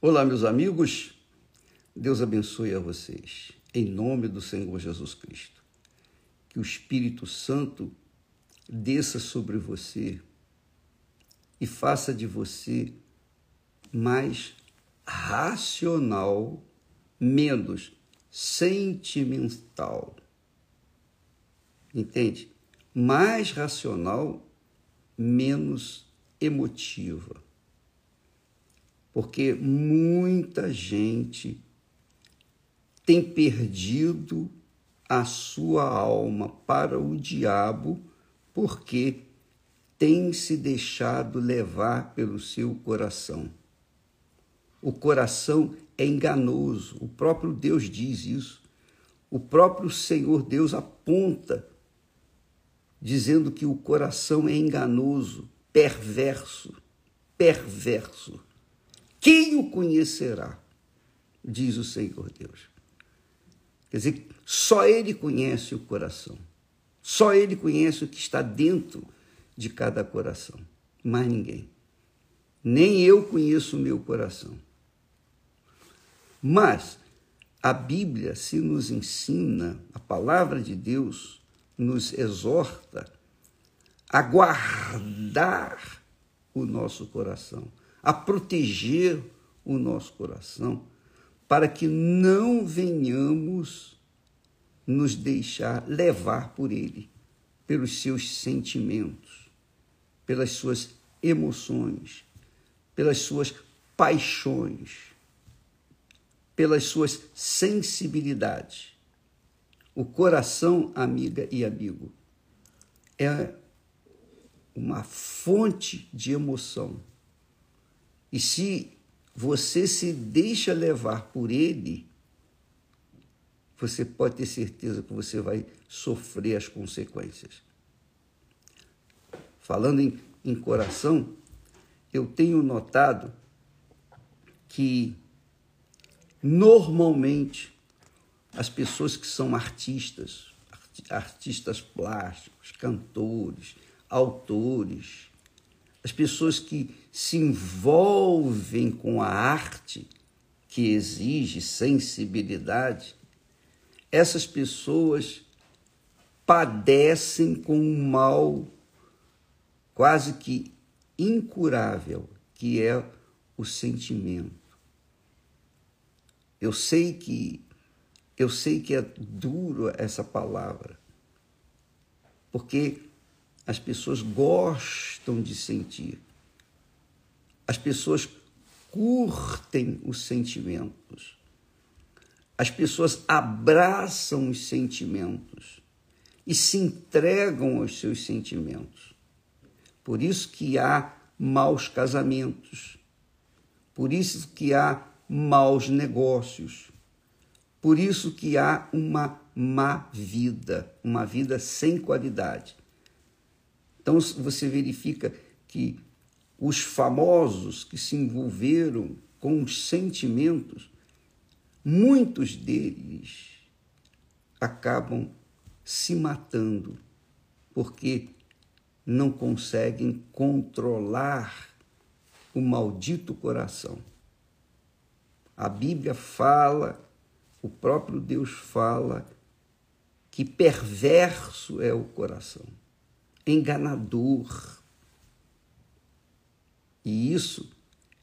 Olá, meus amigos. Deus abençoe a vocês, em nome do Senhor Jesus Cristo. Que o Espírito Santo desça sobre você e faça de você mais racional, menos sentimental. Entende? Mais racional, menos emotiva porque muita gente tem perdido a sua alma para o diabo porque tem se deixado levar pelo seu coração. O coração é enganoso, o próprio Deus diz isso. O próprio Senhor Deus aponta, dizendo que o coração é enganoso, perverso, perverso. Quem o conhecerá? Diz o Senhor Deus. Quer dizer, só Ele conhece o coração. Só Ele conhece o que está dentro de cada coração. Mais ninguém. Nem eu conheço o meu coração. Mas a Bíblia se nos ensina, a palavra de Deus nos exorta a guardar o nosso coração a proteger o nosso coração, para que não venhamos nos deixar levar por ele, pelos seus sentimentos, pelas suas emoções, pelas suas paixões, pelas suas sensibilidades. O coração, amiga e amigo, é uma fonte de emoção e se você se deixa levar por ele, você pode ter certeza que você vai sofrer as consequências. Falando em, em coração, eu tenho notado que normalmente as pessoas que são artistas, artistas plásticos, cantores, autores, as pessoas que se envolvem com a arte que exige sensibilidade, essas pessoas padecem com um mal quase que incurável, que é o sentimento. Eu sei que eu sei que é duro essa palavra, porque as pessoas gostam de sentir. As pessoas curtem os sentimentos. As pessoas abraçam os sentimentos e se entregam aos seus sentimentos. Por isso que há maus casamentos. Por isso que há maus negócios. Por isso que há uma má vida, uma vida sem qualidade. Então você verifica que os famosos que se envolveram com os sentimentos, muitos deles acabam se matando porque não conseguem controlar o maldito coração. A Bíblia fala, o próprio Deus fala, que perverso é o coração enganador. E isso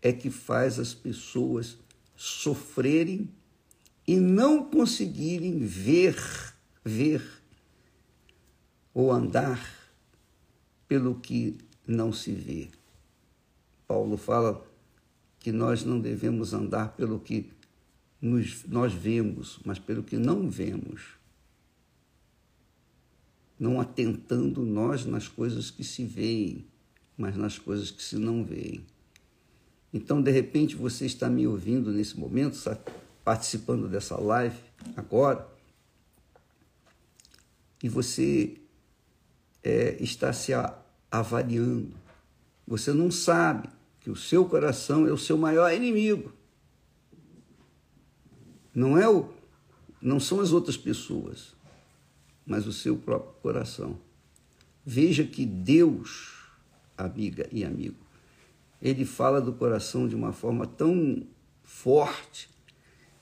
é que faz as pessoas sofrerem e não conseguirem ver, ver ou andar pelo que não se vê. Paulo fala que nós não devemos andar pelo que nos, nós vemos, mas pelo que não vemos não atentando nós nas coisas que se veem, mas nas coisas que se não veem. Então, de repente, você está me ouvindo nesse momento, participando dessa live agora, e você é, está se avaliando. Você não sabe que o seu coração é o seu maior inimigo. Não é o, não são as outras pessoas mas o seu próprio coração. Veja que Deus, amiga e amigo, ele fala do coração de uma forma tão forte,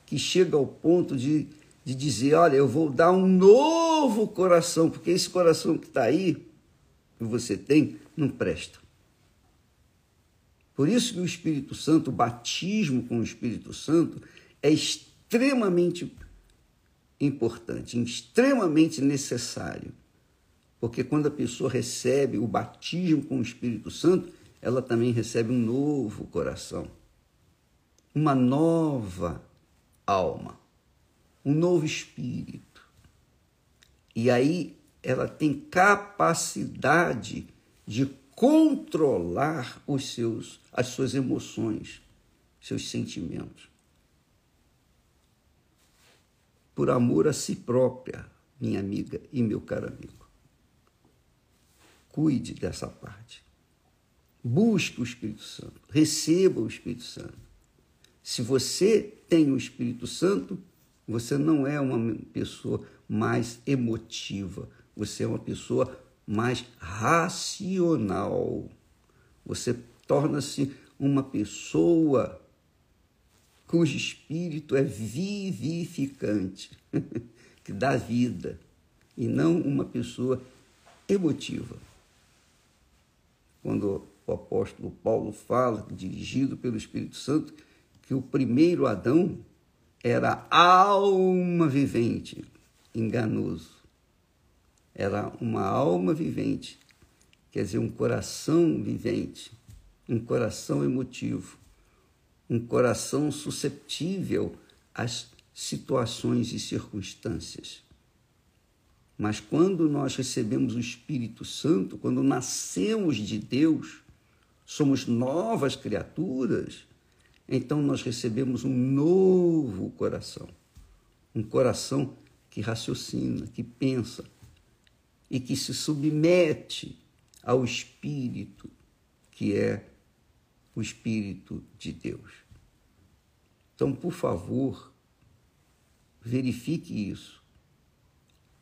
que chega ao ponto de, de dizer: Olha, eu vou dar um novo coração, porque esse coração que está aí, que você tem, não presta. Por isso que o Espírito Santo, o batismo com o Espírito Santo, é extremamente importante, extremamente necessário. Porque quando a pessoa recebe o batismo com o Espírito Santo, ela também recebe um novo coração, uma nova alma, um novo espírito. E aí ela tem capacidade de controlar os seus, as suas emoções, seus sentimentos. Por amor a si própria, minha amiga e meu caro amigo. Cuide dessa parte. Busque o Espírito Santo. Receba o Espírito Santo. Se você tem o Espírito Santo, você não é uma pessoa mais emotiva, você é uma pessoa mais racional. Você torna-se uma pessoa cujo espírito é vivificante, que dá vida, e não uma pessoa emotiva. Quando o apóstolo Paulo fala, dirigido pelo Espírito Santo, que o primeiro Adão era alma vivente, enganoso era uma alma vivente, quer dizer, um coração vivente, um coração emotivo, um coração susceptível às situações e circunstâncias. Mas quando nós recebemos o Espírito Santo, quando nascemos de Deus, somos novas criaturas, então nós recebemos um novo coração. Um coração que raciocina, que pensa, e que se submete ao Espírito, que é o Espírito de Deus. Então, por favor, verifique isso,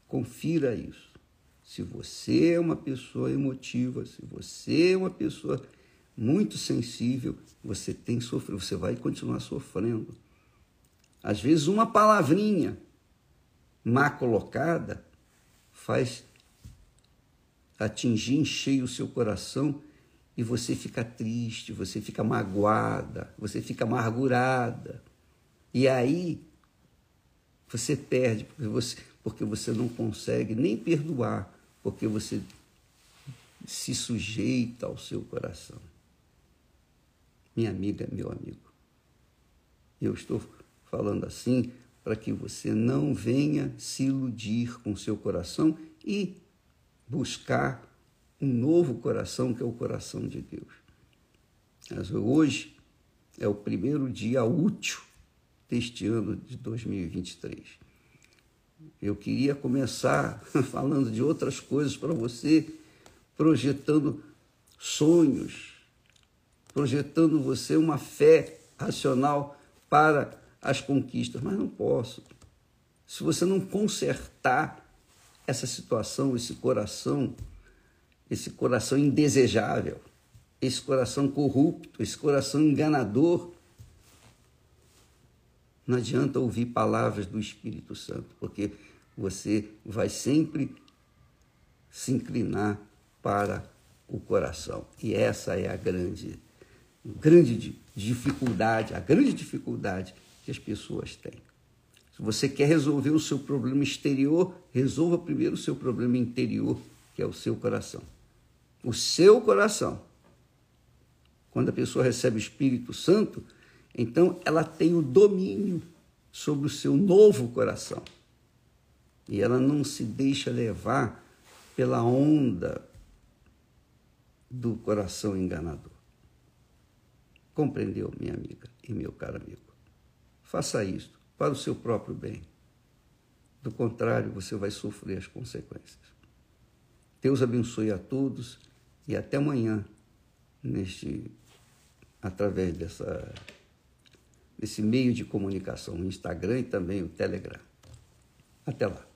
confira isso. Se você é uma pessoa emotiva, se você é uma pessoa muito sensível, você tem sofrido, você vai continuar sofrendo. Às vezes, uma palavrinha má colocada faz atingir em cheio o seu coração e você fica triste, você fica magoada, você fica amargurada. E aí você perde, porque você, porque você não consegue nem perdoar, porque você se sujeita ao seu coração. Minha amiga, meu amigo, eu estou falando assim para que você não venha se iludir com seu coração e buscar um novo coração, que é o coração de Deus. Mas hoje é o primeiro dia útil deste ano de 2023. Eu queria começar falando de outras coisas para você, projetando sonhos, projetando você uma fé racional para as conquistas, mas não posso. Se você não consertar essa situação, esse coração, esse coração indesejável, esse coração corrupto, esse coração enganador. Não adianta ouvir palavras do Espírito Santo, porque você vai sempre se inclinar para o coração. E essa é a grande, grande dificuldade, a grande dificuldade que as pessoas têm. Se você quer resolver o seu problema exterior, resolva primeiro o seu problema interior, que é o seu coração. O seu coração. Quando a pessoa recebe o Espírito Santo, então ela tem o domínio sobre o seu novo coração. E ela não se deixa levar pela onda do coração enganador. Compreendeu, minha amiga e meu caro amigo? Faça isto para o seu próprio bem. Do contrário, você vai sofrer as consequências. Deus abençoe a todos e até amanhã neste através dessa desse meio de comunicação, o Instagram e também o Telegram. Até lá.